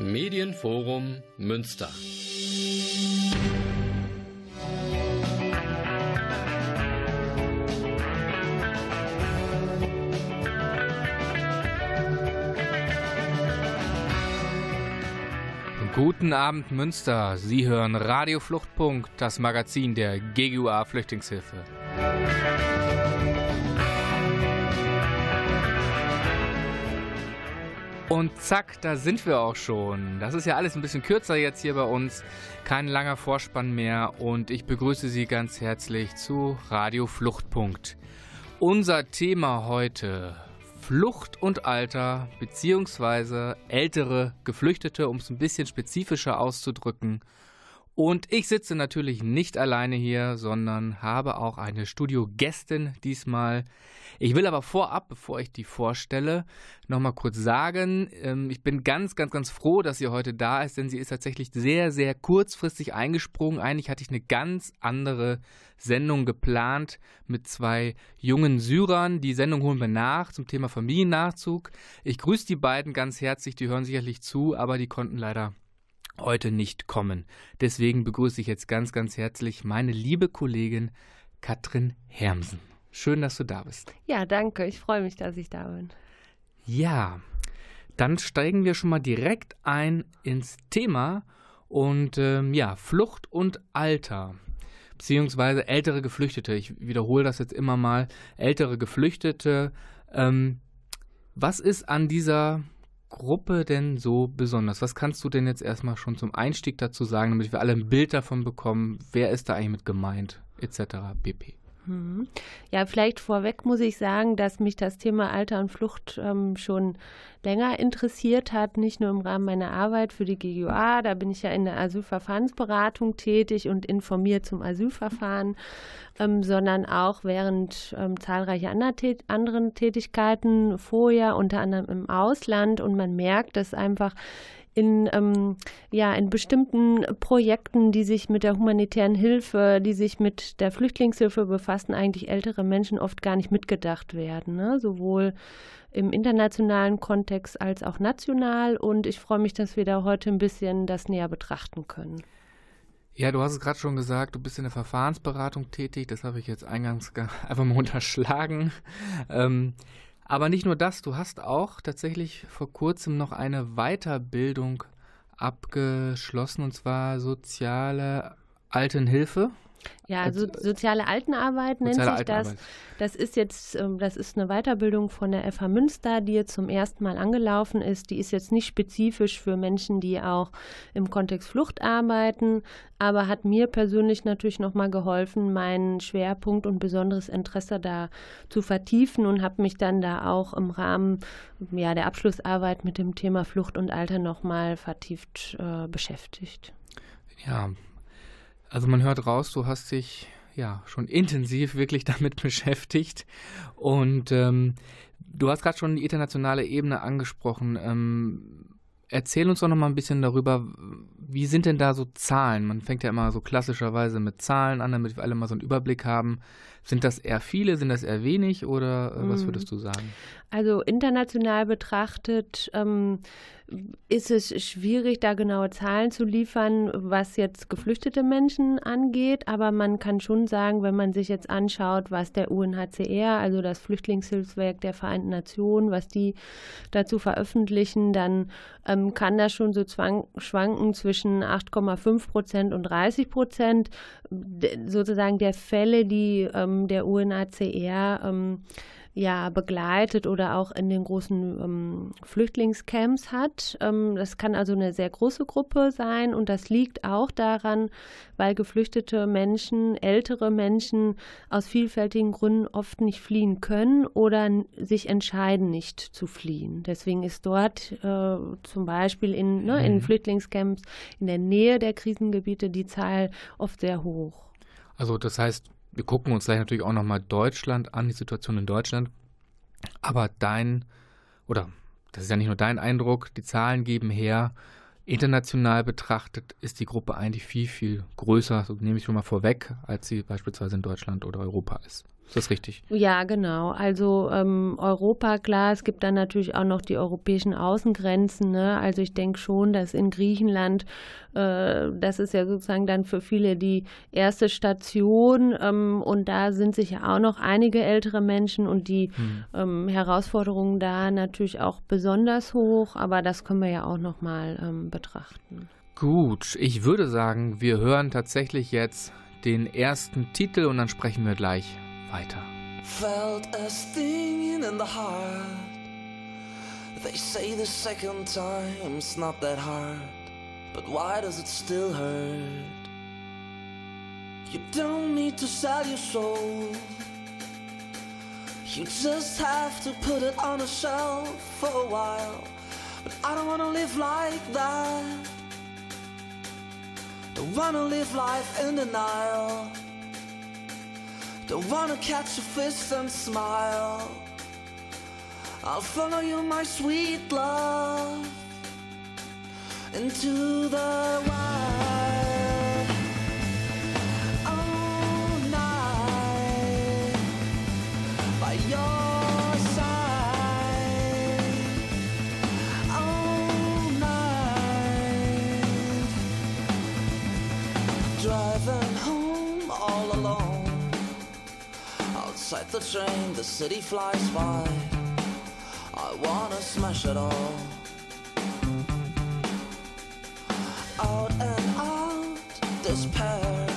Medienforum Münster. Guten Abend Münster. Sie hören Radio Fluchtpunkt, das Magazin der GGUA Flüchtlingshilfe. Und zack, da sind wir auch schon. Das ist ja alles ein bisschen kürzer jetzt hier bei uns. Kein langer Vorspann mehr. Und ich begrüße Sie ganz herzlich zu Radio Fluchtpunkt. Unser Thema heute: Flucht und Alter, beziehungsweise ältere Geflüchtete, um es ein bisschen spezifischer auszudrücken. Und ich sitze natürlich nicht alleine hier, sondern habe auch eine Studiogästin diesmal. Ich will aber vorab, bevor ich die vorstelle, nochmal kurz sagen, ähm, ich bin ganz, ganz, ganz froh, dass sie heute da ist, denn sie ist tatsächlich sehr, sehr kurzfristig eingesprungen. Eigentlich hatte ich eine ganz andere Sendung geplant mit zwei jungen Syrern. Die Sendung holen wir nach zum Thema Familiennachzug. Ich grüße die beiden ganz herzlich, die hören sicherlich zu, aber die konnten leider heute nicht kommen. Deswegen begrüße ich jetzt ganz, ganz herzlich meine liebe Kollegin Katrin Hermsen. Schön, dass du da bist. Ja, danke. Ich freue mich, dass ich da bin. Ja, dann steigen wir schon mal direkt ein ins Thema und ähm, ja, Flucht und Alter beziehungsweise ältere Geflüchtete. Ich wiederhole das jetzt immer mal. Ältere Geflüchtete. Ähm, was ist an dieser Gruppe denn so besonders? Was kannst du denn jetzt erstmal schon zum Einstieg dazu sagen, damit wir alle ein Bild davon bekommen, wer ist da eigentlich mit gemeint, etc. pp. Mhm. Ja, vielleicht vorweg muss ich sagen, dass mich das Thema Alter und Flucht ähm, schon länger interessiert hat, nicht nur im Rahmen meiner Arbeit für die GUA, da bin ich ja in der Asylverfahrensberatung tätig und informiert zum Asylverfahren, ähm, sondern auch während ähm, zahlreicher anderen Tätigkeiten vorher, unter anderem im Ausland. Und man merkt, dass einfach in, ähm, ja, in bestimmten Projekten, die sich mit der humanitären Hilfe, die sich mit der Flüchtlingshilfe befassen, eigentlich ältere Menschen oft gar nicht mitgedacht werden. Ne? Sowohl im internationalen Kontext als auch national. Und ich freue mich, dass wir da heute ein bisschen das näher betrachten können. Ja, du hast es gerade schon gesagt, du bist in der Verfahrensberatung tätig. Das habe ich jetzt eingangs einfach mal unterschlagen. Ähm, aber nicht nur das, du hast auch tatsächlich vor kurzem noch eine Weiterbildung abgeschlossen, und zwar soziale Altenhilfe. Ja, also soziale Altenarbeit nennt soziale sich das. Das ist jetzt, ähm, das ist eine Weiterbildung von der FH Münster, die jetzt zum ersten Mal angelaufen ist. Die ist jetzt nicht spezifisch für Menschen, die auch im Kontext Flucht arbeiten, aber hat mir persönlich natürlich nochmal geholfen, meinen Schwerpunkt und besonderes Interesse da zu vertiefen und habe mich dann da auch im Rahmen ja, der Abschlussarbeit mit dem Thema Flucht und Alter nochmal vertieft äh, beschäftigt. Ja, also man hört raus, du hast dich ja schon intensiv wirklich damit beschäftigt. Und ähm, du hast gerade schon die internationale Ebene angesprochen. Ähm, erzähl uns doch noch mal ein bisschen darüber, wie sind denn da so Zahlen? Man fängt ja immer so klassischerweise mit Zahlen an, damit wir alle mal so einen Überblick haben. Sind das eher viele, sind das eher wenig oder äh, was mhm. würdest du sagen? Also international betrachtet ähm, ist es schwierig, da genaue Zahlen zu liefern, was jetzt geflüchtete Menschen angeht. Aber man kann schon sagen, wenn man sich jetzt anschaut, was der UNHCR, also das Flüchtlingshilfswerk der Vereinten Nationen, was die dazu veröffentlichen, dann ähm, kann das schon so zwang, schwanken zwischen 8,5 Prozent und 30 Prozent sozusagen der Fälle, die ähm, der UNHCR ähm, ja begleitet oder auch in den großen ähm, Flüchtlingscamps hat. Ähm, das kann also eine sehr große Gruppe sein und das liegt auch daran, weil geflüchtete Menschen, ältere Menschen aus vielfältigen Gründen oft nicht fliehen können oder sich entscheiden, nicht zu fliehen. Deswegen ist dort äh, zum Beispiel in, ne, in mhm. Flüchtlingscamps in der Nähe der Krisengebiete die Zahl oft sehr hoch. Also das heißt, wir gucken uns gleich natürlich auch nochmal Deutschland an, die Situation in Deutschland. Aber dein, oder das ist ja nicht nur dein Eindruck, die Zahlen geben her, international betrachtet ist die Gruppe eigentlich viel, viel größer, so nehme ich schon mal vorweg, als sie beispielsweise in Deutschland oder Europa ist. Ist das richtig? Ja, genau. Also ähm, Europa, klar, es gibt dann natürlich auch noch die europäischen Außengrenzen. Ne? Also ich denke schon, dass in Griechenland, äh, das ist ja sozusagen dann für viele die erste Station ähm, und da sind sicher auch noch einige ältere Menschen und die hm. ähm, Herausforderungen da natürlich auch besonders hoch, aber das können wir ja auch nochmal ähm, betrachten. Gut, ich würde sagen, wir hören tatsächlich jetzt den ersten Titel und dann sprechen wir gleich weiter. Felt a stinging in the heart. They say the second time's not that hard, but why does it still hurt? You don't need to sell your soul. You just have to put it on a shelf for a while. But I don't wanna live like that. Don't wanna live life in denial. Don't wanna catch a fist and smile. I'll follow you, my sweet love, into the wild. Outside the train, the city flies by. I wanna smash it all. Out and out, despair.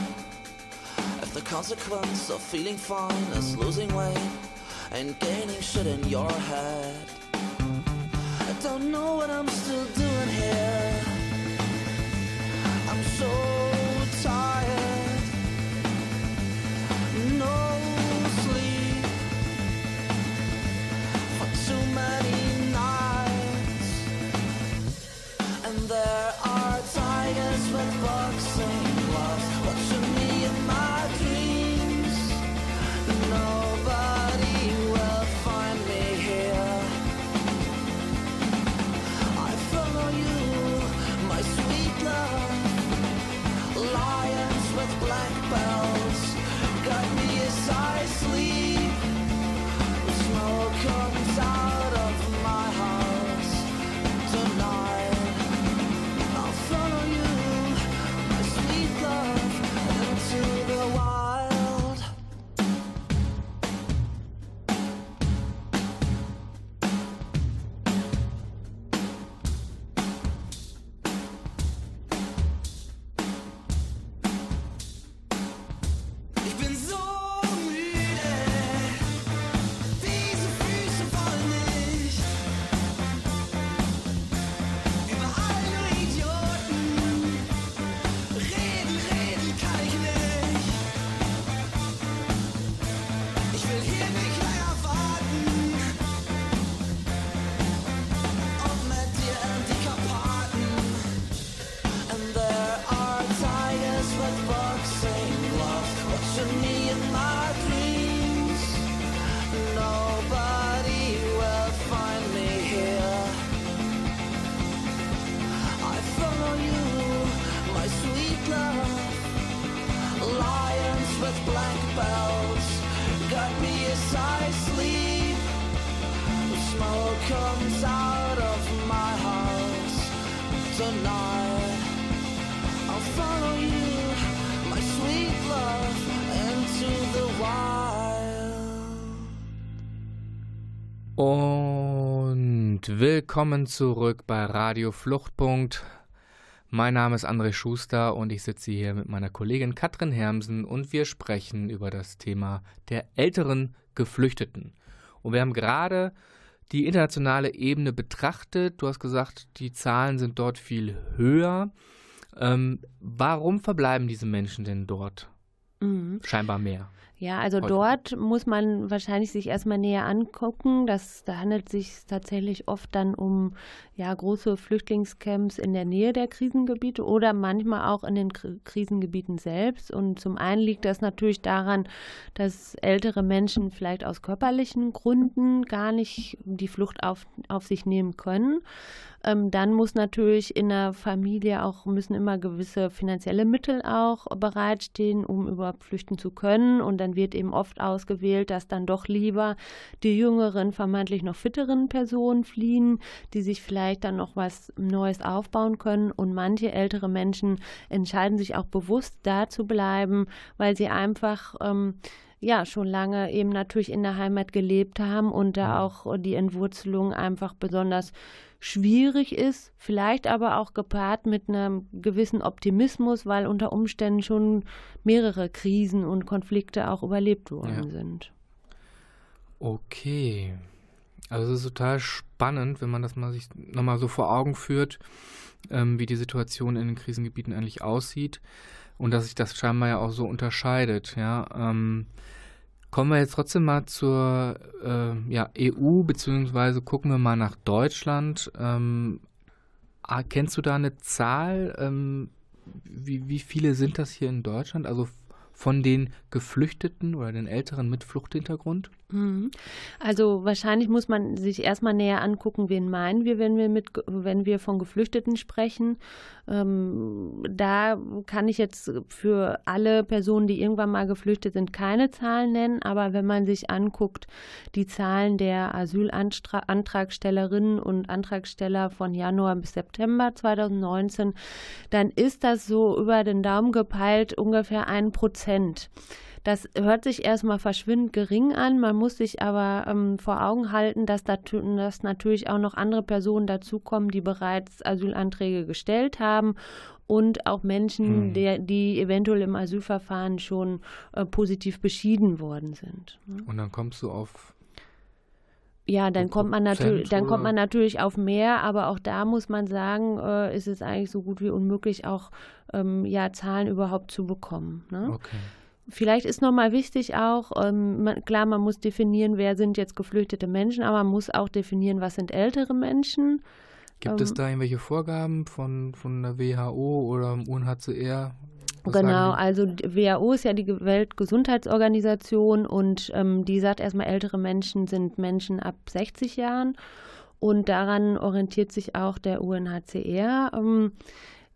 If the consequence of feeling fine is losing weight and gaining shit in your head, I don't know willkommen zurück bei Radio Fluchtpunkt. Mein Name ist André Schuster und ich sitze hier mit meiner Kollegin Katrin Hermsen und wir sprechen über das Thema der älteren Geflüchteten. Und wir haben gerade die internationale Ebene betrachtet. Du hast gesagt, die Zahlen sind dort viel höher. Ähm, warum verbleiben diese Menschen denn dort? Mhm. Scheinbar mehr. Ja, also Heute. dort muss man wahrscheinlich sich erstmal näher angucken. Das, da handelt es sich tatsächlich oft dann um ja, große Flüchtlingscamps in der Nähe der Krisengebiete oder manchmal auch in den Krisengebieten selbst. Und zum einen liegt das natürlich daran, dass ältere Menschen vielleicht aus körperlichen Gründen gar nicht die Flucht auf, auf sich nehmen können. Ähm, dann muss natürlich in der Familie auch, müssen immer gewisse finanzielle Mittel auch bereitstehen, um überhaupt flüchten zu können. Und dann wird eben oft ausgewählt, dass dann doch lieber die jüngeren, vermeintlich noch fitteren Personen fliehen, die sich vielleicht dann noch was Neues aufbauen können. Und manche ältere Menschen entscheiden sich auch bewusst da zu bleiben, weil sie einfach ähm, ja schon lange eben natürlich in der Heimat gelebt haben und da auch die Entwurzelung einfach besonders schwierig ist, vielleicht aber auch gepaart mit einem gewissen Optimismus, weil unter Umständen schon mehrere Krisen und Konflikte auch überlebt worden ja. sind. Okay. Also es ist total spannend, wenn man das mal sich nochmal so vor Augen führt, ähm, wie die Situation in den Krisengebieten eigentlich aussieht und dass sich das scheinbar ja auch so unterscheidet. Ja, ähm, kommen wir jetzt trotzdem mal zur äh, ja, EU, beziehungsweise gucken wir mal nach Deutschland. Ähm, ah, kennst du da eine Zahl? Ähm, wie, wie viele sind das hier in Deutschland? Also von den Geflüchteten oder den Älteren mit Fluchthintergrund? Mhm. Also wahrscheinlich muss man sich erstmal näher angucken, wen meinen wir, wenn wir mit, wenn wir von Geflüchteten sprechen. Ähm, da kann ich jetzt für alle Personen, die irgendwann mal geflüchtet sind, keine Zahlen nennen. Aber wenn man sich anguckt, die Zahlen der Asylantragstellerinnen und Antragsteller von Januar bis September 2019, dann ist das so über den Daumen gepeilt ungefähr ein Prozent. Das hört sich erstmal verschwindend gering an. Man muss sich aber ähm, vor Augen halten, dass, da, dass natürlich auch noch andere Personen dazukommen, die bereits Asylanträge gestellt haben und auch Menschen, hm. der, die eventuell im Asylverfahren schon äh, positiv beschieden worden sind. Ne? Und dann kommst du auf ja, dann kommt man natürlich, dann kommt man natürlich auf mehr, aber auch da muss man sagen, äh, ist es eigentlich so gut wie unmöglich, auch ähm, ja Zahlen überhaupt zu bekommen. Ne? Okay. Vielleicht ist nochmal wichtig auch, ähm, man, klar, man muss definieren, wer sind jetzt geflüchtete Menschen, aber man muss auch definieren, was sind ältere Menschen. Gibt ähm, es da irgendwelche Vorgaben von, von der WHO oder UNHCR? Was genau, also WHO ist ja die Weltgesundheitsorganisation und ähm, die sagt erstmal, ältere Menschen sind Menschen ab 60 Jahren und daran orientiert sich auch der UNHCR.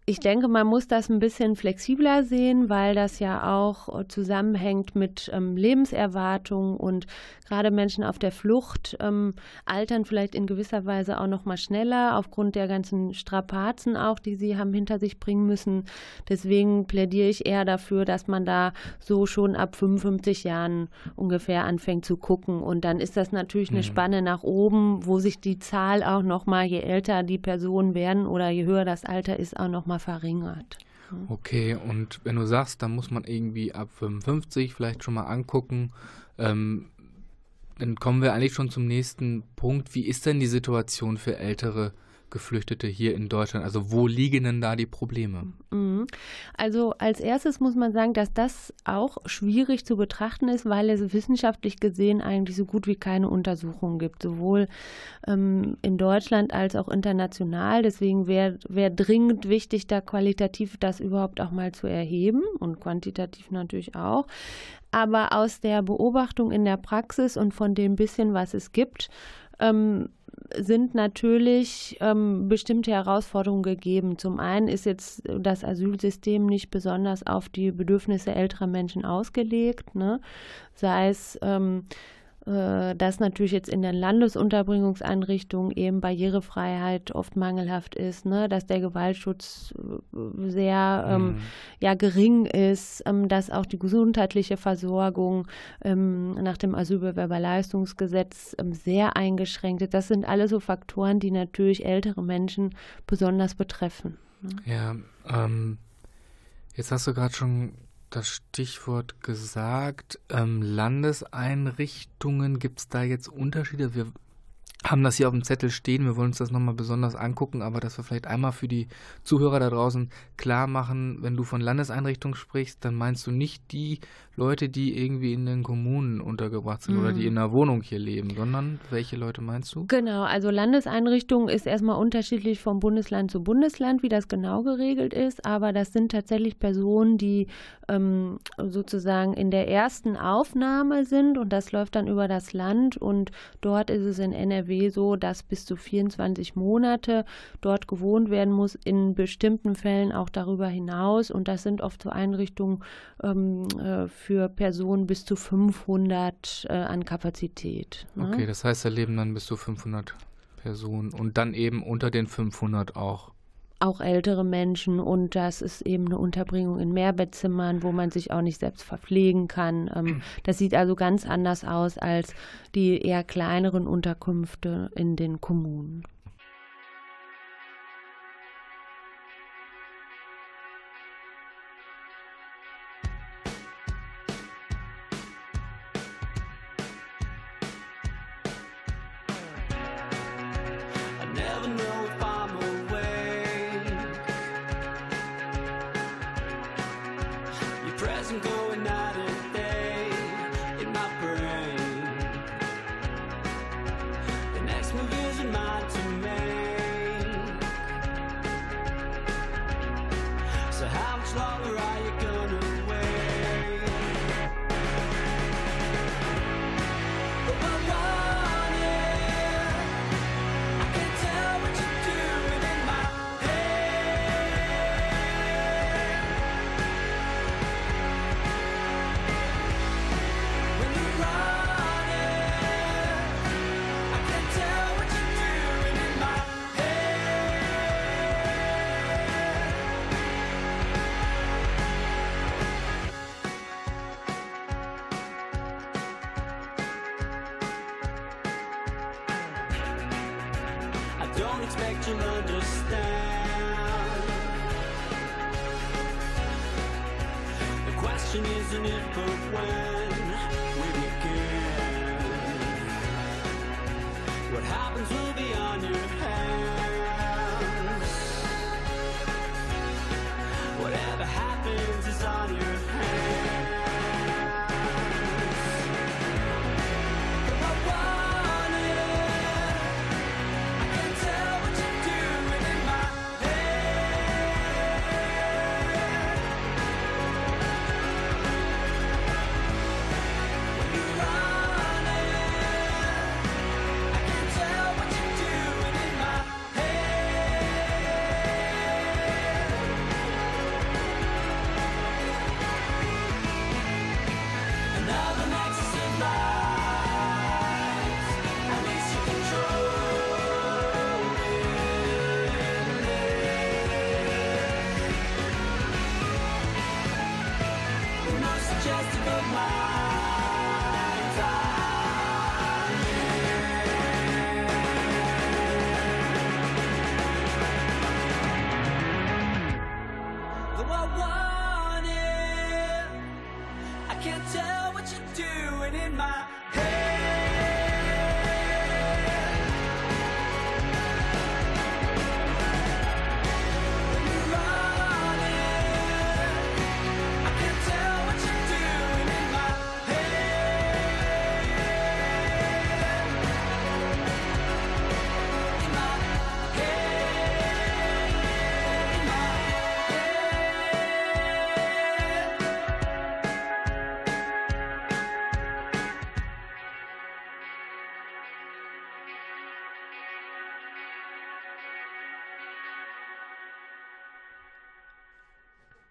Ich denke, man muss das ein bisschen flexibler sehen, weil das ja auch äh, zusammenhängt mit ähm, Lebenserwartung und gerade Menschen auf der Flucht ähm, altern vielleicht in gewisser Weise auch noch mal schneller aufgrund der ganzen Strapazen auch, die sie haben hinter sich bringen müssen. Deswegen plädiere ich eher dafür, dass man da so schon ab 55 Jahren ungefähr anfängt zu gucken und dann ist das natürlich eine mhm. Spanne nach oben, wo sich die Zahl auch noch mal je älter die Personen werden oder je höher das Alter ist auch noch mal verringert. Okay, und wenn du sagst, da muss man irgendwie ab 55 vielleicht schon mal angucken, ähm, dann kommen wir eigentlich schon zum nächsten Punkt. Wie ist denn die Situation für ältere Geflüchtete hier in Deutschland? Also wo liegen denn da die Probleme? Mhm. Also als erstes muss man sagen, dass das auch schwierig zu betrachten ist, weil es wissenschaftlich gesehen eigentlich so gut wie keine Untersuchungen gibt, sowohl ähm, in Deutschland als auch international. Deswegen wäre wär dringend wichtig, da qualitativ das überhaupt auch mal zu erheben und quantitativ natürlich auch. Aber aus der Beobachtung in der Praxis und von dem bisschen, was es gibt, ähm, sind natürlich ähm, bestimmte Herausforderungen gegeben. Zum einen ist jetzt das Asylsystem nicht besonders auf die Bedürfnisse älterer Menschen ausgelegt, ne? sei es ähm, äh, dass natürlich jetzt in den Landesunterbringungseinrichtungen eben Barrierefreiheit oft mangelhaft ist, ne? dass der Gewaltschutz äh, sehr ähm, mhm. ja, gering ist, ähm, dass auch die gesundheitliche Versorgung ähm, nach dem Asylbewerberleistungsgesetz ähm, sehr eingeschränkt ist. Das sind alle so Faktoren, die natürlich ältere Menschen besonders betreffen. Ne? Ja, ähm, jetzt hast du gerade schon das Stichwort gesagt. Ähm, Landeseinrichtungen, gibt es da jetzt Unterschiede? Wir haben das hier auf dem Zettel stehen. Wir wollen uns das nochmal besonders angucken, aber dass wir vielleicht einmal für die Zuhörer da draußen klar machen, wenn du von Landeseinrichtungen sprichst, dann meinst du nicht die Leute, die irgendwie in den Kommunen untergebracht sind mhm. oder die mhm. in einer Wohnung hier leben, sondern welche Leute meinst du? Genau, also Landeseinrichtungen ist erstmal unterschiedlich vom Bundesland zu Bundesland, wie das genau geregelt ist, aber das sind tatsächlich Personen, die ähm, sozusagen in der ersten Aufnahme sind und das läuft dann über das Land und dort ist es in NRW NRW so, dass bis zu 24 Monate dort gewohnt werden muss, in bestimmten Fällen auch darüber hinaus. Und das sind oft so Einrichtungen ähm, äh, für Personen bis zu 500 äh, an Kapazität. Ne? Okay, das heißt, da leben dann bis zu 500 Personen und dann eben unter den 500 auch auch ältere Menschen und das ist eben eine Unterbringung in Mehrbettzimmern, wo man sich auch nicht selbst verpflegen kann. Ähm, das sieht also ganz anders aus als die eher kleineren Unterkünfte in den Kommunen.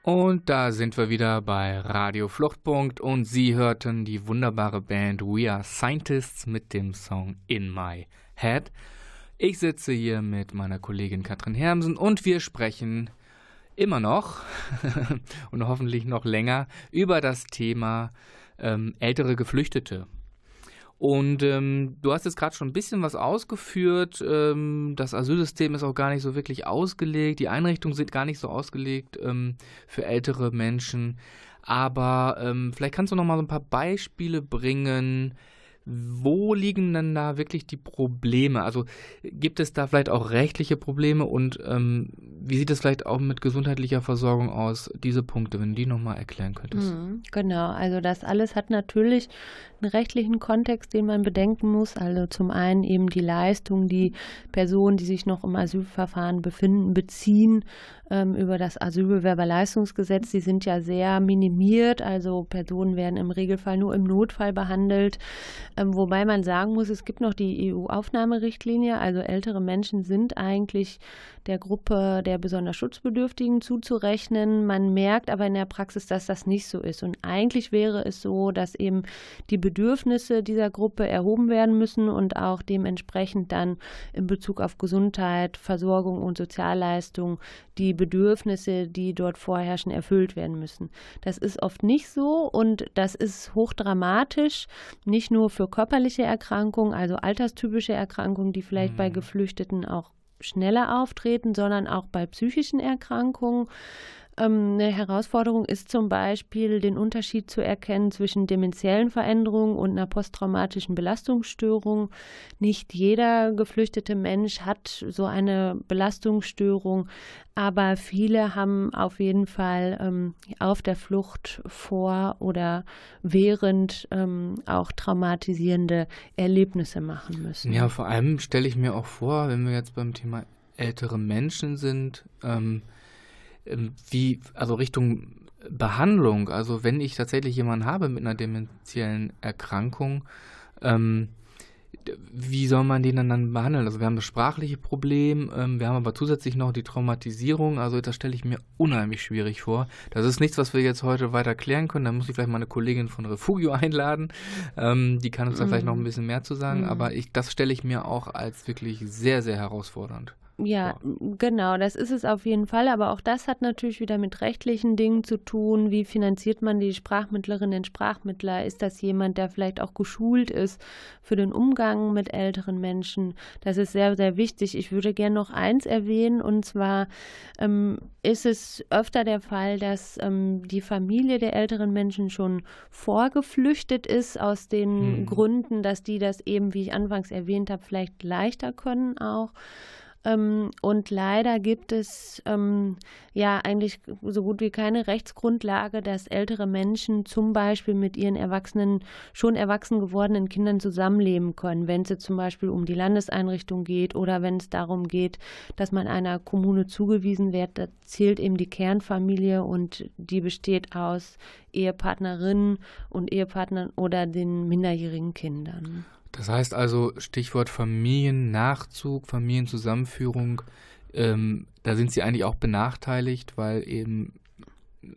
Und da sind wir wieder bei Radio Fluchtpunkt und Sie hörten die wunderbare Band We Are Scientists mit dem Song In My Head. Ich sitze hier mit meiner Kollegin Katrin Hermsen und wir sprechen immer noch und hoffentlich noch länger über das Thema ähm, ältere Geflüchtete. Und ähm, du hast jetzt gerade schon ein bisschen was ausgeführt. Ähm, das Asylsystem ist auch gar nicht so wirklich ausgelegt. Die Einrichtungen sind gar nicht so ausgelegt ähm, für ältere Menschen. Aber ähm, vielleicht kannst du noch mal so ein paar Beispiele bringen. Wo liegen denn da wirklich die Probleme? Also gibt es da vielleicht auch rechtliche Probleme und ähm, wie sieht es vielleicht auch mit gesundheitlicher Versorgung aus? Diese Punkte, wenn du die nochmal erklären könntest. Mhm, genau, also das alles hat natürlich einen rechtlichen Kontext, den man bedenken muss. Also zum einen eben die Leistung, die Personen, die sich noch im Asylverfahren befinden, beziehen ähm, über das Asylbewerberleistungsgesetz. Die sind ja sehr minimiert, also Personen werden im Regelfall nur im Notfall behandelt. Ähm, wobei man sagen muss, es gibt noch die EU-Aufnahmerichtlinie, also ältere Menschen sind eigentlich der Gruppe der besonders Schutzbedürftigen zuzurechnen. Man merkt aber in der Praxis, dass das nicht so ist. Und eigentlich wäre es so, dass eben die Bedürfnisse dieser Gruppe erhoben werden müssen und auch dementsprechend dann in Bezug auf Gesundheit, Versorgung und Sozialleistung die Bedürfnisse, die dort vorherrschen, erfüllt werden müssen. Das ist oft nicht so und das ist hochdramatisch, nicht nur für körperliche Erkrankungen, also alterstypische Erkrankungen, die vielleicht mhm. bei Geflüchteten auch schneller auftreten, sondern auch bei psychischen Erkrankungen. Ähm, eine Herausforderung ist zum Beispiel, den Unterschied zu erkennen zwischen demenziellen Veränderungen und einer posttraumatischen Belastungsstörung. Nicht jeder geflüchtete Mensch hat so eine Belastungsstörung, aber viele haben auf jeden Fall ähm, auf der Flucht vor oder während ähm, auch traumatisierende Erlebnisse machen müssen. Ja, vor allem stelle ich mir auch vor, wenn wir jetzt beim Thema ältere Menschen sind, ähm, wie, also Richtung Behandlung, also wenn ich tatsächlich jemanden habe mit einer dementiellen Erkrankung, ähm, wie soll man den dann, behandeln? Also wir haben das sprachliche Problem, ähm, wir haben aber zusätzlich noch die Traumatisierung, also das stelle ich mir unheimlich schwierig vor. Das ist nichts, was wir jetzt heute weiter klären können, da muss ich vielleicht mal eine Kollegin von Refugio einladen, ähm, die kann uns da vielleicht noch ein mhm. bisschen mehr zu sagen, mm. aber ich, das stelle ich mir auch als wirklich sehr, sehr herausfordernd. Ja, genau, das ist es auf jeden Fall. Aber auch das hat natürlich wieder mit rechtlichen Dingen zu tun. Wie finanziert man die Sprachmittlerinnen und Sprachmittler? Ist das jemand, der vielleicht auch geschult ist für den Umgang mit älteren Menschen? Das ist sehr, sehr wichtig. Ich würde gerne noch eins erwähnen, und zwar ähm, ist es öfter der Fall, dass ähm, die Familie der älteren Menschen schon vorgeflüchtet ist, aus den hm. Gründen, dass die das eben, wie ich anfangs erwähnt habe, vielleicht leichter können auch. Ähm, und leider gibt es ähm, ja eigentlich so gut wie keine Rechtsgrundlage, dass ältere Menschen zum Beispiel mit ihren erwachsenen, schon erwachsen gewordenen Kindern zusammenleben können, wenn es zum Beispiel um die Landeseinrichtung geht oder wenn es darum geht, dass man einer Kommune zugewiesen wird. Da zählt eben die Kernfamilie und die besteht aus Ehepartnerinnen und Ehepartnern oder den minderjährigen Kindern. Das heißt also, Stichwort Familiennachzug, Familienzusammenführung, ähm, da sind sie eigentlich auch benachteiligt, weil eben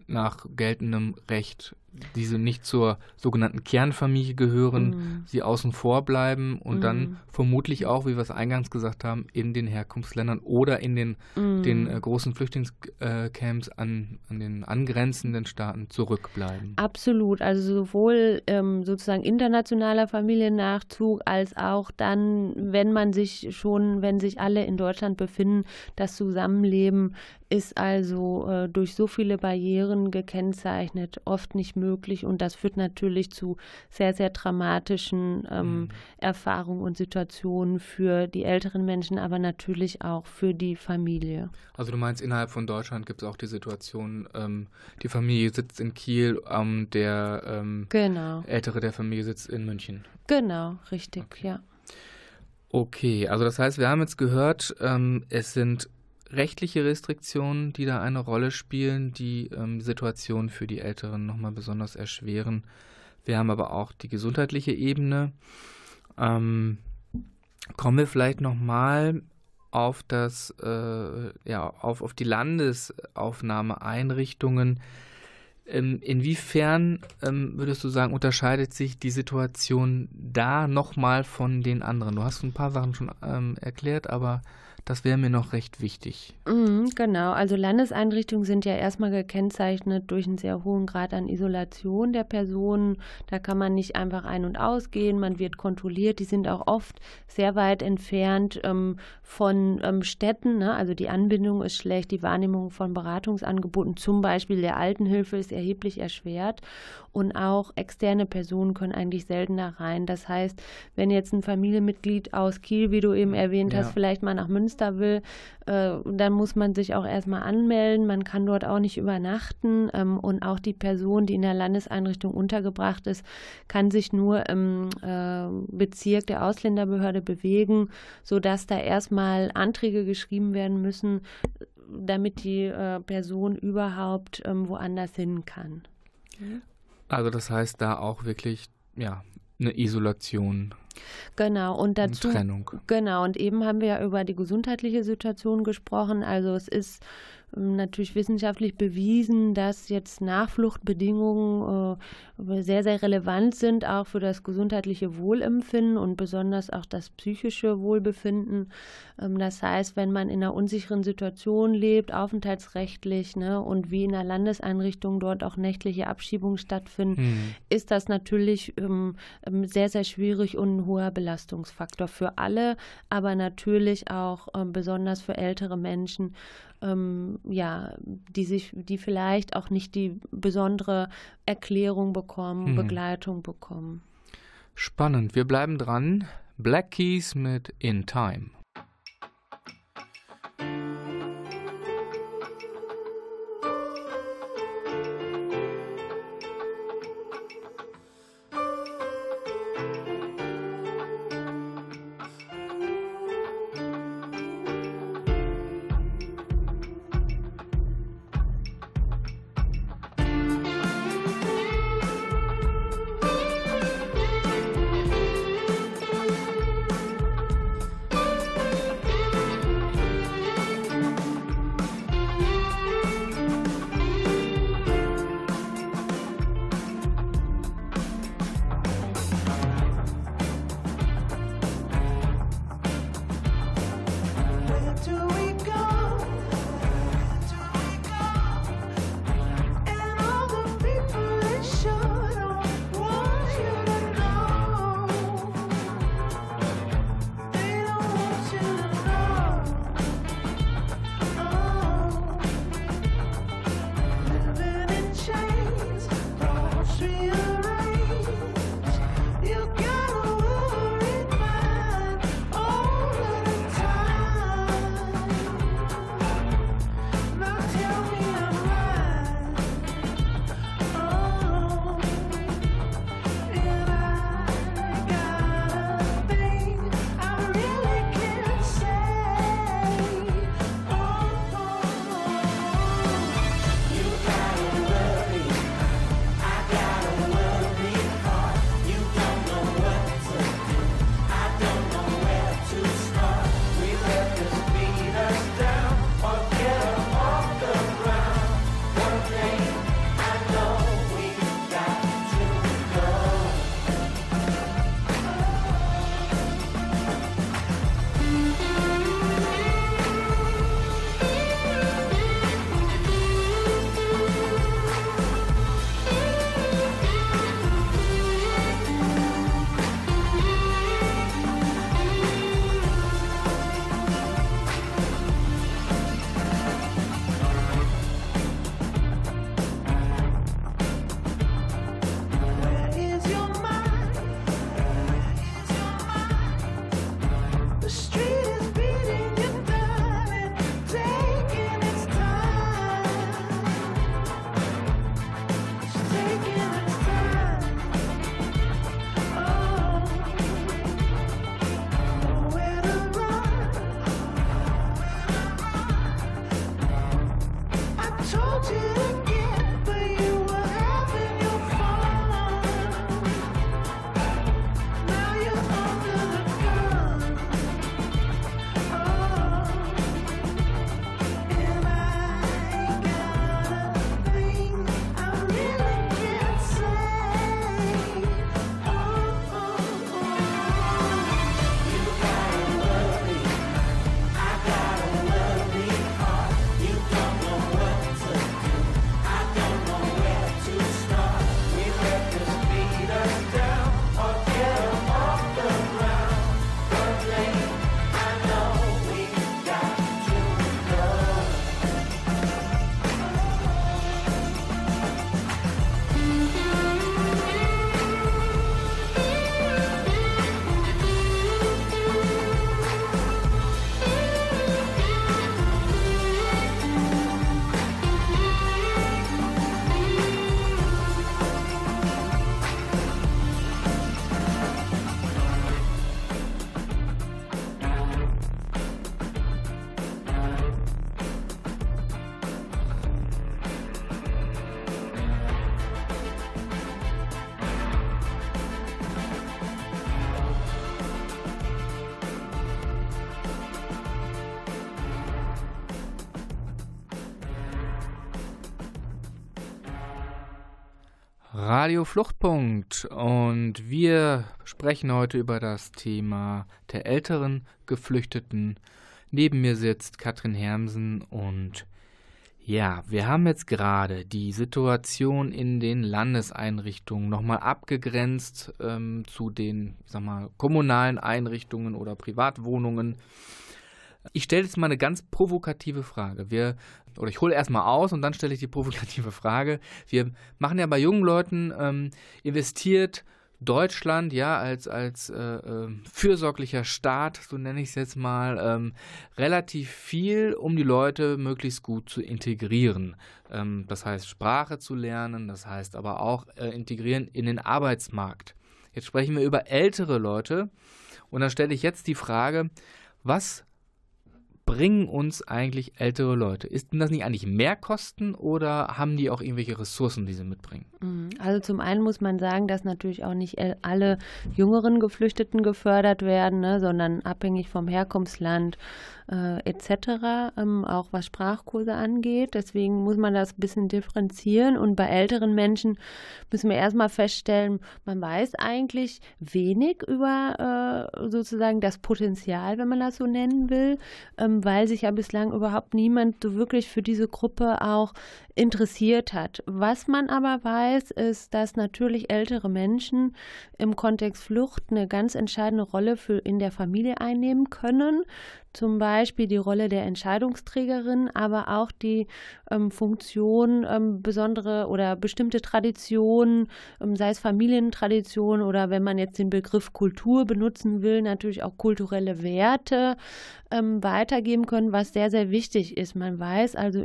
nach geltendem Recht diese nicht zur sogenannten Kernfamilie gehören, mhm. sie außen vor bleiben und mhm. dann vermutlich auch, wie wir es eingangs gesagt haben, in den Herkunftsländern oder in den, mhm. den äh, großen Flüchtlingscamps an, an den angrenzenden Staaten zurückbleiben. Absolut, also sowohl ähm, sozusagen internationaler Familiennachzug als auch dann, wenn man sich schon, wenn sich alle in Deutschland befinden, das Zusammenleben ist also äh, durch so viele Barrieren gekennzeichnet, oft nicht möglich und das führt natürlich zu sehr, sehr dramatischen ähm, mhm. Erfahrungen und Situationen für die älteren Menschen, aber natürlich auch für die Familie. Also du meinst, innerhalb von Deutschland gibt es auch die Situation, ähm, die Familie sitzt in Kiel, ähm, der ähm, genau. Ältere der Familie sitzt in München. Genau, richtig, okay. ja. Okay, also das heißt, wir haben jetzt gehört, ähm, es sind rechtliche Restriktionen, die da eine Rolle spielen, die ähm, Situation für die Älteren nochmal besonders erschweren. Wir haben aber auch die gesundheitliche Ebene. Ähm, kommen wir vielleicht nochmal auf das, äh, ja, auf, auf die Landesaufnahmeeinrichtungen. Ähm, inwiefern ähm, würdest du sagen, unterscheidet sich die Situation da nochmal von den anderen? Du hast ein paar Sachen schon ähm, erklärt, aber das wäre mir noch recht wichtig. Mhm, genau, also Landeseinrichtungen sind ja erstmal gekennzeichnet durch einen sehr hohen Grad an Isolation der Personen. Da kann man nicht einfach ein- und ausgehen, man wird kontrolliert. Die sind auch oft sehr weit entfernt ähm, von ähm, Städten. Ne? Also die Anbindung ist schlecht, die Wahrnehmung von Beratungsangeboten, zum Beispiel der Altenhilfe, ist erheblich erschwert. Und auch externe Personen können eigentlich seltener rein. Das heißt, wenn jetzt ein Familienmitglied aus Kiel, wie du eben erwähnt ja. hast, vielleicht mal nach Münster will, äh, dann muss man sich auch erstmal anmelden. Man kann dort auch nicht übernachten. Ähm, und auch die Person, die in der Landeseinrichtung untergebracht ist, kann sich nur im äh, Bezirk der Ausländerbehörde bewegen, sodass da erstmal Anträge geschrieben werden müssen, damit die äh, Person überhaupt ähm, woanders hin kann. Also das heißt da auch wirklich ja eine Isolation. Genau, und dazu. Trennung. Genau, und eben haben wir ja über die gesundheitliche Situation gesprochen. Also es ist ähm, natürlich wissenschaftlich bewiesen, dass jetzt Nachfluchtbedingungen äh, sehr, sehr relevant sind, auch für das gesundheitliche Wohlempfinden und besonders auch das psychische Wohlbefinden. Ähm, das heißt, wenn man in einer unsicheren Situation lebt, aufenthaltsrechtlich, ne, und wie in einer Landeseinrichtung dort auch nächtliche Abschiebungen stattfinden, hm. ist das natürlich ähm, ähm, sehr, sehr schwierig und ein hoher Belastungsfaktor für alle, aber natürlich auch ähm, besonders für ältere Menschen ähm, ja, die sich, die vielleicht auch nicht die besondere Erklärung bekommen, hm. Begleitung bekommen. Spannend. Wir bleiben dran. Black Keys mit In Time. Radio Fluchtpunkt und wir sprechen heute über das Thema der älteren Geflüchteten. Neben mir sitzt Katrin Hermsen und ja, wir haben jetzt gerade die Situation in den Landeseinrichtungen nochmal abgegrenzt ähm, zu den, ich sag mal, kommunalen Einrichtungen oder Privatwohnungen. Ich stelle jetzt mal eine ganz provokative Frage. Wir, oder ich hole erstmal aus und dann stelle ich die provokative Frage. Wir machen ja bei jungen Leuten, ähm, investiert Deutschland, ja, als, als äh, äh, fürsorglicher Staat, so nenne ich es jetzt mal, ähm, relativ viel, um die Leute möglichst gut zu integrieren. Ähm, das heißt, Sprache zu lernen, das heißt aber auch äh, integrieren in den Arbeitsmarkt. Jetzt sprechen wir über ältere Leute und da stelle ich jetzt die Frage, was bringen uns eigentlich ältere Leute? Ist das nicht eigentlich mehr Kosten oder haben die auch irgendwelche Ressourcen, die sie mitbringen? Mhm. Also zum einen muss man sagen, dass natürlich auch nicht alle jüngeren Geflüchteten gefördert werden, ne, sondern abhängig vom Herkunftsland äh, etc., ähm, auch was Sprachkurse angeht. Deswegen muss man das ein bisschen differenzieren. Und bei älteren Menschen müssen wir erstmal feststellen, man weiß eigentlich wenig über äh, sozusagen das Potenzial, wenn man das so nennen will, ähm, weil sich ja bislang überhaupt niemand so wirklich für diese Gruppe auch interessiert hat. Was man aber weiß, ist, dass natürlich ältere Menschen im Kontext Flucht eine ganz entscheidende Rolle für in der Familie einnehmen können zum Beispiel die Rolle der Entscheidungsträgerin, aber auch die ähm, Funktion, ähm, besondere oder bestimmte Traditionen, ähm, sei es Familientraditionen oder wenn man jetzt den Begriff Kultur benutzen will, natürlich auch kulturelle Werte ähm, weitergeben können, was sehr, sehr wichtig ist. Man weiß also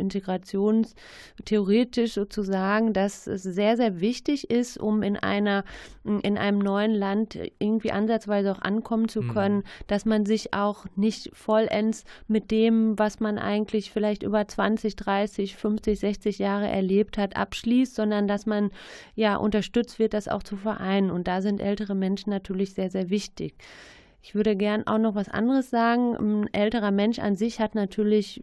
integrationstheoretisch sozusagen, dass es sehr, sehr wichtig ist, um in einer, in einem neuen Land irgendwie ansatzweise auch ankommen zu mhm. können, mhm. dass man sich auch nicht vollends mit dem, was man eigentlich vielleicht über 20, 30, 50, 60 Jahre erlebt hat, abschließt, sondern dass man ja unterstützt wird, das auch zu vereinen. Und da sind ältere Menschen natürlich sehr, sehr wichtig. Ich würde gern auch noch was anderes sagen. Ein älterer Mensch an sich hat natürlich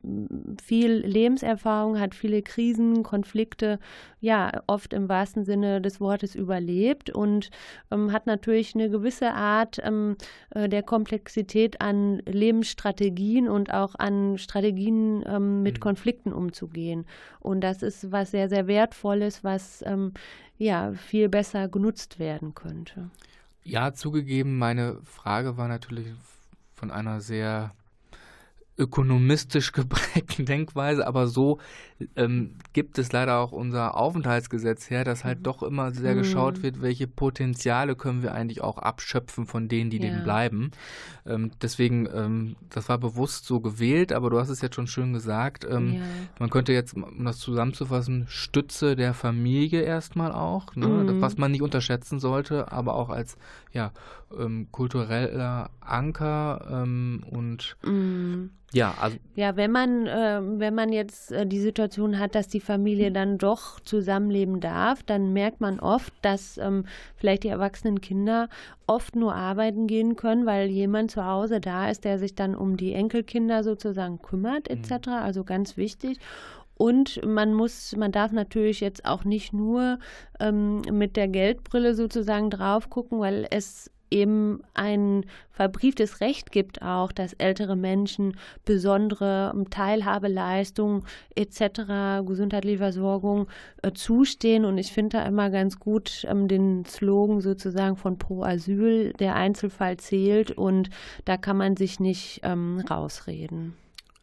viel Lebenserfahrung, hat viele Krisen, Konflikte, ja, oft im wahrsten Sinne des Wortes überlebt und ähm, hat natürlich eine gewisse Art ähm, äh, der Komplexität an Lebensstrategien und auch an Strategien ähm, mit mhm. Konflikten umzugehen. Und das ist was sehr, sehr Wertvolles, was ähm, ja viel besser genutzt werden könnte. Ja, zugegeben, meine Frage war natürlich von einer sehr ökonomistisch geprägten Denkweise, aber so ähm, gibt es leider auch unser Aufenthaltsgesetz her, dass halt mhm. doch immer sehr geschaut mhm. wird, welche Potenziale können wir eigentlich auch abschöpfen von denen, die ja. denen bleiben. Ähm, deswegen, ähm, das war bewusst so gewählt, aber du hast es jetzt schon schön gesagt. Ähm, ja. Man könnte jetzt, um das zusammenzufassen, Stütze der Familie erstmal auch, ne? mhm. was man nicht unterschätzen sollte, aber auch als ja, ähm, kultureller Anker ähm, und mhm. Ja, also ja, wenn man äh, wenn man jetzt äh, die Situation hat, dass die Familie dann doch zusammenleben darf, dann merkt man oft, dass ähm, vielleicht die erwachsenen Kinder oft nur arbeiten gehen können, weil jemand zu Hause da ist, der sich dann um die Enkelkinder sozusagen kümmert etc. Mhm. Also ganz wichtig. Und man muss, man darf natürlich jetzt auch nicht nur ähm, mit der Geldbrille sozusagen drauf gucken, weil es eben ein verbrieftes Recht gibt auch, dass ältere Menschen besondere ähm, Teilhabeleistungen etc., gesundheitliche Versorgung äh, zustehen. Und ich finde da immer ganz gut ähm, den Slogan sozusagen von Pro Asyl, der Einzelfall zählt und da kann man sich nicht ähm, rausreden.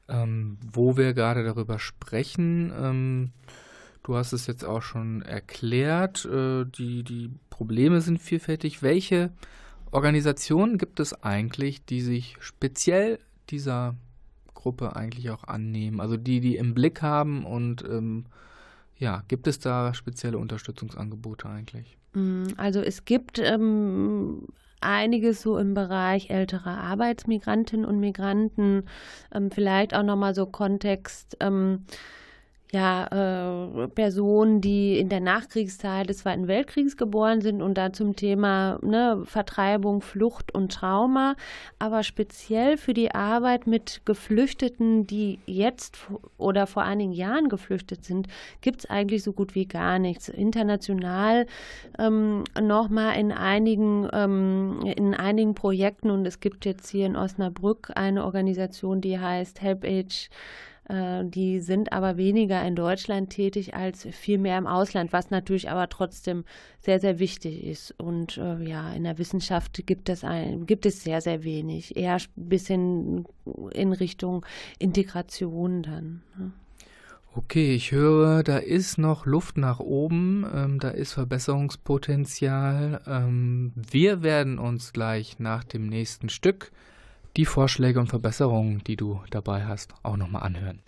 Ähm, wo wir gerade darüber sprechen, ähm, du hast es jetzt auch schon erklärt, äh, die, die Probleme sind vielfältig. Welche Organisationen gibt es eigentlich, die sich speziell dieser Gruppe eigentlich auch annehmen? Also die, die im Blick haben und ähm, ja, gibt es da spezielle Unterstützungsangebote eigentlich? Mm, also es gibt ähm, einiges so im Bereich älterer Arbeitsmigrantinnen und Migranten, ähm, vielleicht auch nochmal so Kontext. Ähm, ja, äh, Personen, die in der Nachkriegszeit des Zweiten Weltkriegs geboren sind und da zum Thema ne, Vertreibung, Flucht und Trauma, aber speziell für die Arbeit mit Geflüchteten, die jetzt oder vor einigen Jahren geflüchtet sind, gibt es eigentlich so gut wie gar nichts. International ähm, nochmal in einigen, ähm, in einigen Projekten und es gibt jetzt hier in Osnabrück eine Organisation, die heißt Help Age die sind aber weniger in Deutschland tätig als viel mehr im Ausland, was natürlich aber trotzdem sehr, sehr wichtig ist. Und äh, ja, in der Wissenschaft gibt es, ein, gibt es sehr, sehr wenig. Eher ein bisschen in Richtung Integration dann. Ne? Okay, ich höre, da ist noch Luft nach oben, ähm, da ist Verbesserungspotenzial. Ähm, wir werden uns gleich nach dem nächsten Stück die Vorschläge und Verbesserungen, die du dabei hast, auch nochmal anhören.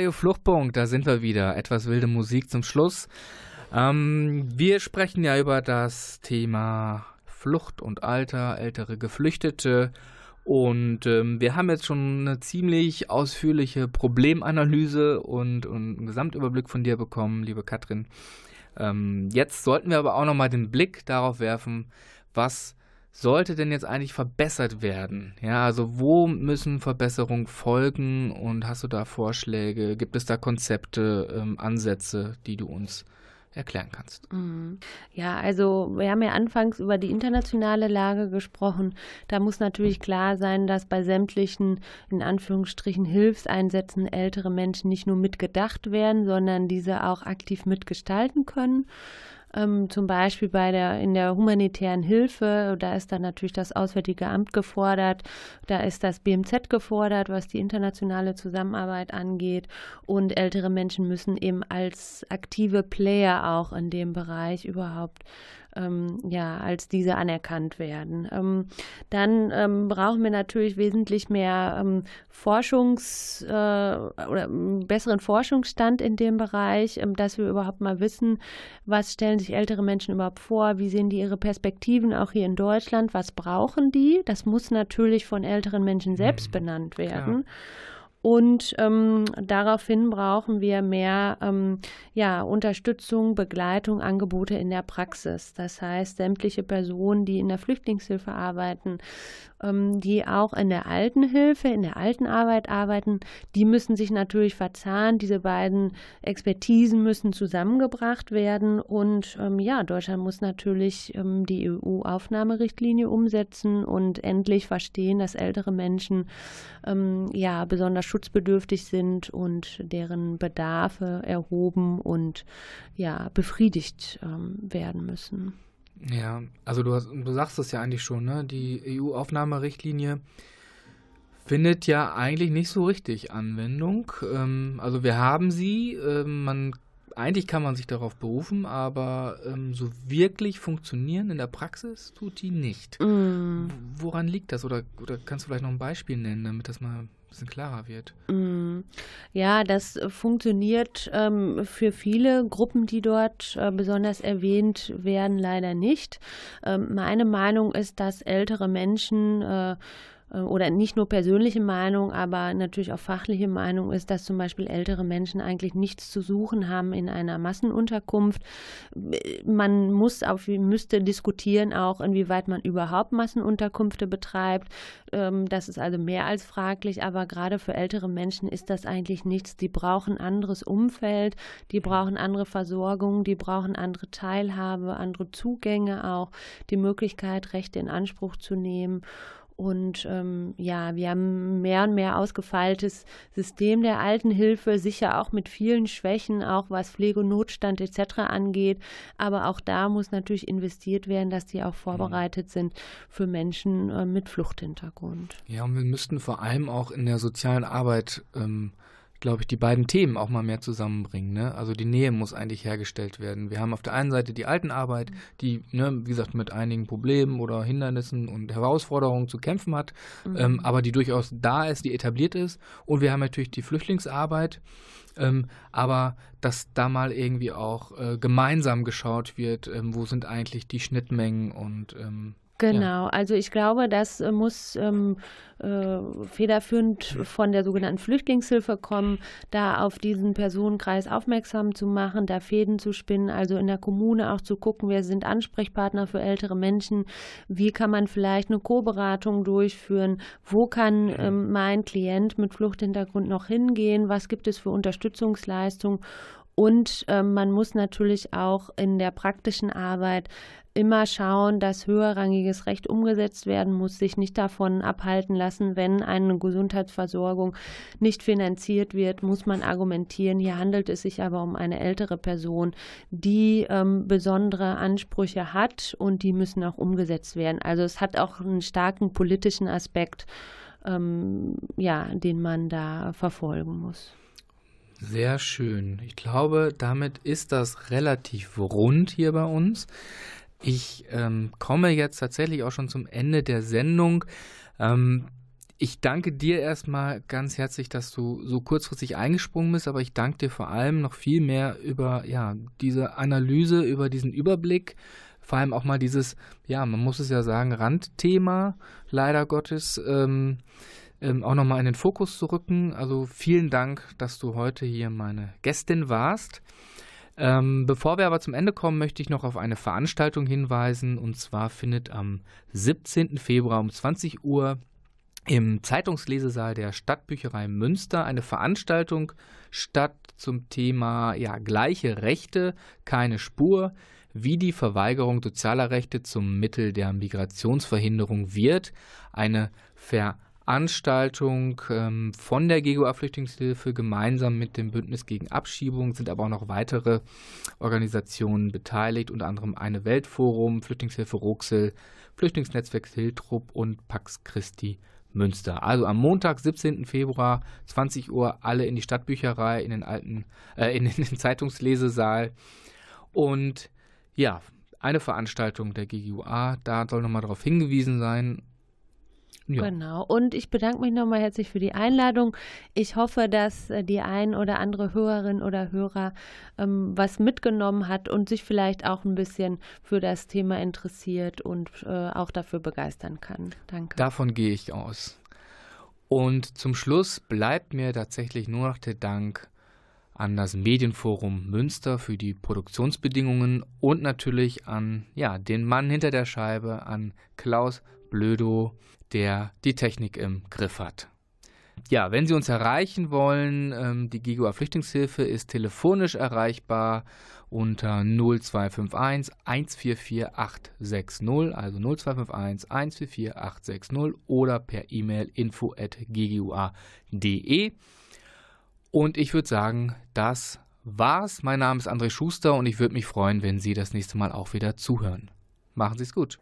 Radio Fluchtpunkt, da sind wir wieder. Etwas wilde Musik zum Schluss. Ähm, wir sprechen ja über das Thema Flucht und Alter, ältere Geflüchtete Und ähm, wir haben jetzt schon eine ziemlich ausführliche Problemanalyse und, und einen Gesamtüberblick von dir bekommen, liebe Katrin. Ähm, jetzt sollten wir aber auch nochmal den Blick darauf werfen, was sollte denn jetzt eigentlich verbessert werden? Ja, also wo müssen Verbesserungen folgen und hast du da Vorschläge? Gibt es da Konzepte, ähm, Ansätze, die du uns erklären kannst. Mhm. Ja, also wir haben ja anfangs über die internationale Lage gesprochen. Da muss natürlich klar sein, dass bei sämtlichen, in Anführungsstrichen, Hilfseinsätzen ältere Menschen nicht nur mitgedacht werden, sondern diese auch aktiv mitgestalten können. Ähm, zum Beispiel bei der, in der humanitären Hilfe, da ist dann natürlich das Auswärtige Amt gefordert, da ist das BMZ gefordert, was die internationale Zusammenarbeit angeht. Und ältere Menschen müssen eben als aktive Player auch in dem Bereich überhaupt ähm, ja, als diese anerkannt werden. Ähm, dann ähm, brauchen wir natürlich wesentlich mehr ähm, Forschungs- äh, oder einen besseren Forschungsstand in dem Bereich, ähm, dass wir überhaupt mal wissen, was stellen sich ältere Menschen überhaupt vor, wie sehen die ihre Perspektiven auch hier in Deutschland, was brauchen die? Das muss natürlich von älteren Menschen selbst mhm. benannt werden. Ja. Und ähm, daraufhin brauchen wir mehr ähm, ja, Unterstützung, Begleitung, Angebote in der Praxis. Das heißt, sämtliche Personen, die in der Flüchtlingshilfe arbeiten, die auch in der Altenhilfe, in der Altenarbeit arbeiten, die müssen sich natürlich verzahnen. Diese beiden Expertisen müssen zusammengebracht werden. Und ähm, ja, Deutschland muss natürlich ähm, die EU-Aufnahmerichtlinie umsetzen und endlich verstehen, dass ältere Menschen ähm, ja besonders schutzbedürftig sind und deren Bedarfe erhoben und ja befriedigt ähm, werden müssen. Ja, also du, hast, du sagst es ja eigentlich schon, ne? Die EU-Aufnahmerichtlinie findet ja eigentlich nicht so richtig Anwendung. Ähm, also wir haben sie, ähm, man eigentlich kann man sich darauf berufen, aber ähm, so wirklich funktionieren in der Praxis tut die nicht. Mm. Woran liegt das? Oder, oder kannst du vielleicht noch ein Beispiel nennen, damit das mal bisschen klarer wird. Mm. Ja, das funktioniert ähm, für viele Gruppen, die dort äh, besonders erwähnt werden, leider nicht. Ähm, meine Meinung ist, dass ältere Menschen äh, oder nicht nur persönliche Meinung, aber natürlich auch fachliche Meinung ist, dass zum Beispiel ältere Menschen eigentlich nichts zu suchen haben in einer Massenunterkunft. Man muss auf, müsste diskutieren auch, inwieweit man überhaupt Massenunterkünfte betreibt. Ähm, das ist also mehr als fraglich, aber gerade für ältere Menschen ist das eigentlich nichts. Die brauchen anderes Umfeld, die brauchen andere Versorgung, die brauchen andere Teilhabe, andere Zugänge auch, die Möglichkeit, Rechte in Anspruch zu nehmen. Und ähm, ja, wir haben mehr und mehr ausgefeiltes System der Altenhilfe, sicher auch mit vielen Schwächen, auch was Pflege und Notstand etc. angeht. Aber auch da muss natürlich investiert werden, dass die auch vorbereitet mhm. sind für Menschen äh, mit Fluchthintergrund. Ja, und wir müssten vor allem auch in der sozialen Arbeit ähm, glaube ich, die beiden Themen auch mal mehr zusammenbringen. Ne? Also die Nähe muss eigentlich hergestellt werden. Wir haben auf der einen Seite die Altenarbeit, die, ne, wie gesagt, mit einigen Problemen oder Hindernissen und Herausforderungen zu kämpfen hat, mhm. ähm, aber die durchaus da ist, die etabliert ist. Und wir haben natürlich die Flüchtlingsarbeit, ähm, aber dass da mal irgendwie auch äh, gemeinsam geschaut wird, ähm, wo sind eigentlich die Schnittmengen und ähm, Genau, ja. also ich glaube, das äh, muss ähm, äh, federführend von der sogenannten Flüchtlingshilfe kommen, da auf diesen Personenkreis aufmerksam zu machen, da Fäden zu spinnen, also in der Kommune auch zu gucken, wer sind Ansprechpartner für ältere Menschen, wie kann man vielleicht eine Co-Beratung durchführen, wo kann ähm, mein Klient mit Fluchthintergrund noch hingehen, was gibt es für Unterstützungsleistungen und ähm, man muss natürlich auch in der praktischen Arbeit immer schauen, dass höherrangiges Recht umgesetzt werden muss, sich nicht davon abhalten lassen, wenn eine Gesundheitsversorgung nicht finanziert wird, muss man argumentieren. Hier handelt es sich aber um eine ältere Person, die ähm, besondere Ansprüche hat und die müssen auch umgesetzt werden. Also es hat auch einen starken politischen Aspekt, ähm, ja, den man da verfolgen muss. Sehr schön. Ich glaube, damit ist das relativ rund hier bei uns. Ich ähm, komme jetzt tatsächlich auch schon zum Ende der Sendung. Ähm, ich danke dir erstmal ganz herzlich, dass du so kurzfristig eingesprungen bist, aber ich danke dir vor allem noch viel mehr über ja, diese Analyse, über diesen Überblick vor allem auch mal dieses, ja, man muss es ja sagen, Randthema, leider Gottes, ähm, ähm, auch nochmal in den Fokus zu rücken. Also vielen Dank, dass du heute hier meine Gästin warst. Ähm, bevor wir aber zum Ende kommen, möchte ich noch auf eine Veranstaltung hinweisen. Und zwar findet am 17. Februar um 20 Uhr im Zeitungslesesaal der Stadtbücherei Münster eine Veranstaltung statt zum Thema ja, gleiche Rechte, keine Spur, wie die Verweigerung sozialer Rechte zum Mittel der Migrationsverhinderung wird. Eine Veranstaltung Veranstaltung ähm, von der GGOA Flüchtlingshilfe gemeinsam mit dem Bündnis gegen Abschiebung sind aber auch noch weitere Organisationen beteiligt, unter anderem eine Weltforum, Flüchtlingshilfe Ruxel, Flüchtlingsnetzwerk Hiltrup und Pax Christi Münster. Also am Montag, 17. Februar, 20 Uhr, alle in die Stadtbücherei, in den alten, äh, in den Zeitungslesesaal. Und ja, eine Veranstaltung der GGUA, da soll nochmal darauf hingewiesen sein. Ja. Genau. Und ich bedanke mich nochmal herzlich für die Einladung. Ich hoffe, dass äh, die ein oder andere Hörerin oder Hörer ähm, was mitgenommen hat und sich vielleicht auch ein bisschen für das Thema interessiert und äh, auch dafür begeistern kann. Danke. Davon gehe ich aus. Und zum Schluss bleibt mir tatsächlich nur noch der Dank an das Medienforum Münster für die Produktionsbedingungen und natürlich an ja, den Mann hinter der Scheibe, an Klaus Blödo, der die Technik im Griff hat. Ja, wenn Sie uns erreichen wollen, ähm, die GIGOA Flüchtlingshilfe ist telefonisch erreichbar unter 0251 144 860, also 0251 144 860 oder per E-Mail info at ggua.de. Und ich würde sagen, das war's. Mein Name ist André Schuster und ich würde mich freuen, wenn Sie das nächste Mal auch wieder zuhören. Machen Sie es gut.